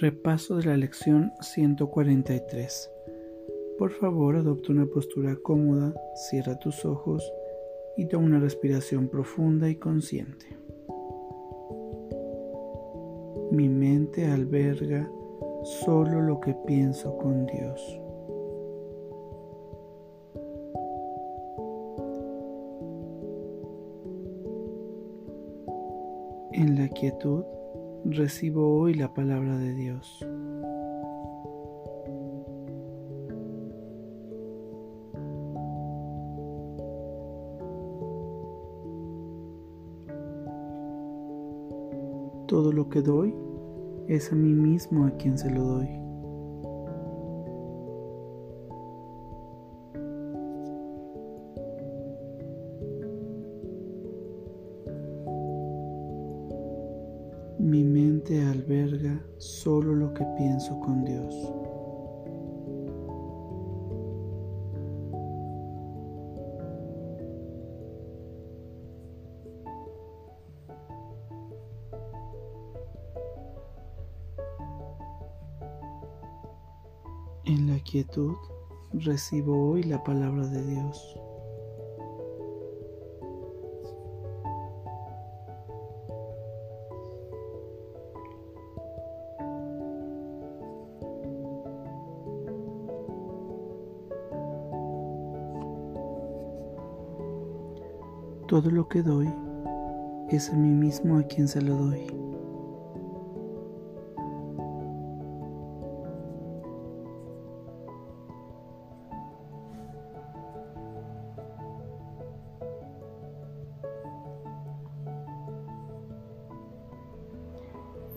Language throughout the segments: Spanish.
Repaso de la lección 143. Por favor, adopta una postura cómoda, cierra tus ojos y toma una respiración profunda y consciente. Mi mente alberga solo lo que pienso con Dios. En la quietud, recibo hoy la palabra de Dios. Todo lo que doy es a mí mismo a quien se lo doy. Mi mente alberga solo lo que pienso con Dios. En la quietud recibo hoy la palabra de Dios. Todo lo que doy es a mí mismo a quien se lo doy.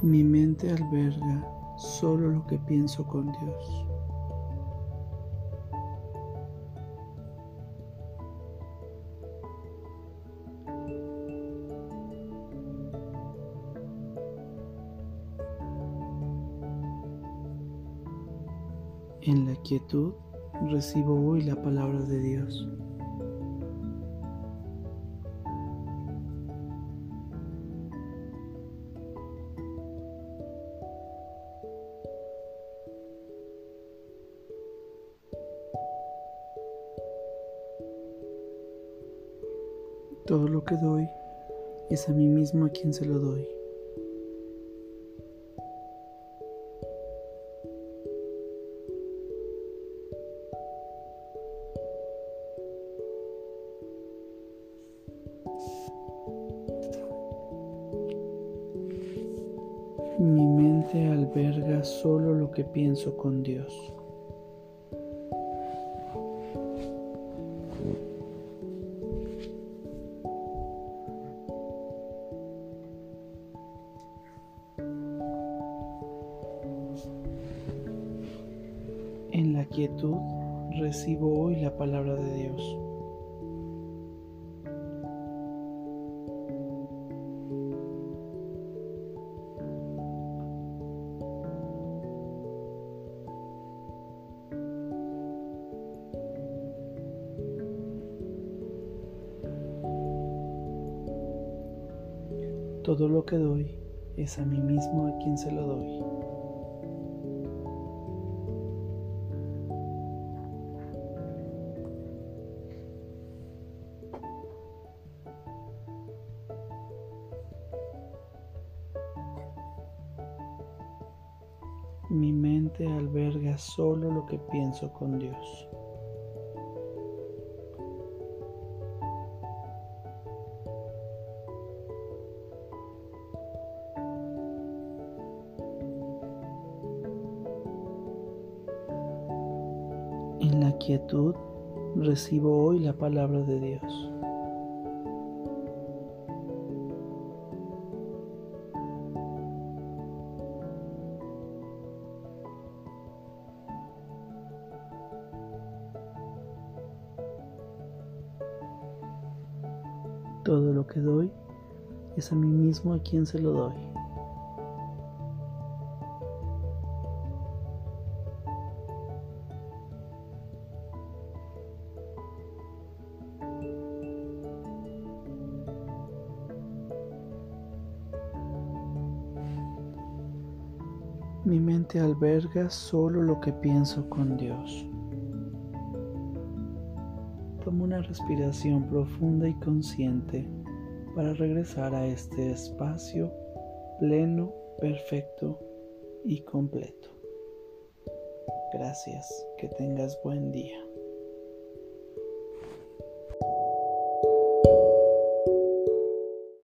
Mi mente alberga solo lo que pienso con Dios. En la quietud recibo hoy la palabra de Dios. Todo lo que doy es a mí mismo a quien se lo doy. Mi mente alberga solo lo que pienso con Dios. En la quietud recibo hoy la palabra de Dios. Todo lo que doy es a mí mismo a quien se lo doy. Mi mente alberga solo lo que pienso con Dios. En la quietud recibo hoy la palabra de Dios. Todo lo que doy es a mí mismo a quien se lo doy. Mi mente alberga solo lo que pienso con Dios. Tomo una respiración profunda y consciente para regresar a este espacio pleno, perfecto y completo. Gracias, que tengas buen día.